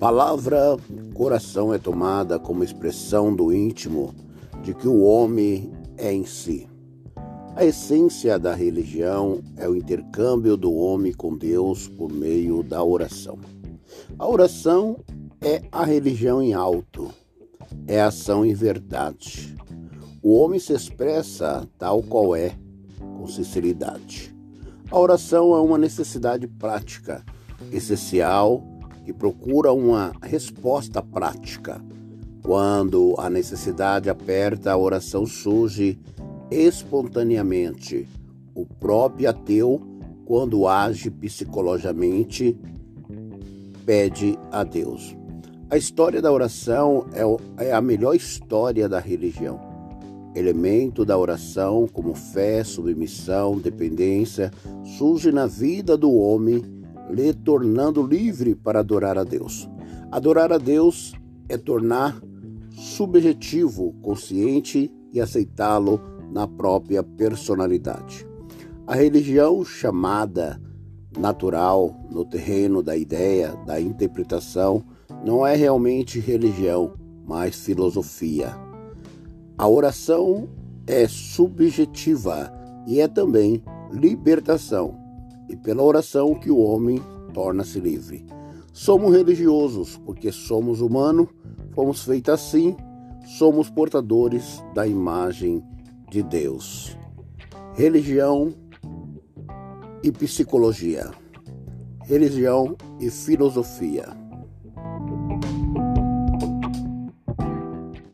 palavra coração é tomada como expressão do íntimo de que o homem é em si. A essência da religião é o intercâmbio do homem com Deus por meio da oração. A oração é a religião em alto, é ação em verdade. O homem se expressa tal qual é, com sinceridade. A oração é uma necessidade prática, essencial que procura uma resposta prática. Quando a necessidade aperta, a oração surge espontaneamente. O próprio ateu, quando age psicologicamente, pede a Deus. A história da oração é, é a melhor história da religião. Elemento da oração, como fé, submissão, dependência, surge na vida do homem lhe tornando livre para adorar a Deus. Adorar a Deus é tornar subjetivo, consciente e aceitá-lo na própria personalidade. A religião chamada natural no terreno da ideia, da interpretação, não é realmente religião, mas filosofia. A oração é subjetiva e é também libertação e pela oração que o homem torna-se livre. Somos religiosos porque somos humanos, fomos feitos assim, somos portadores da imagem de Deus. Religião e psicologia. Religião e filosofia.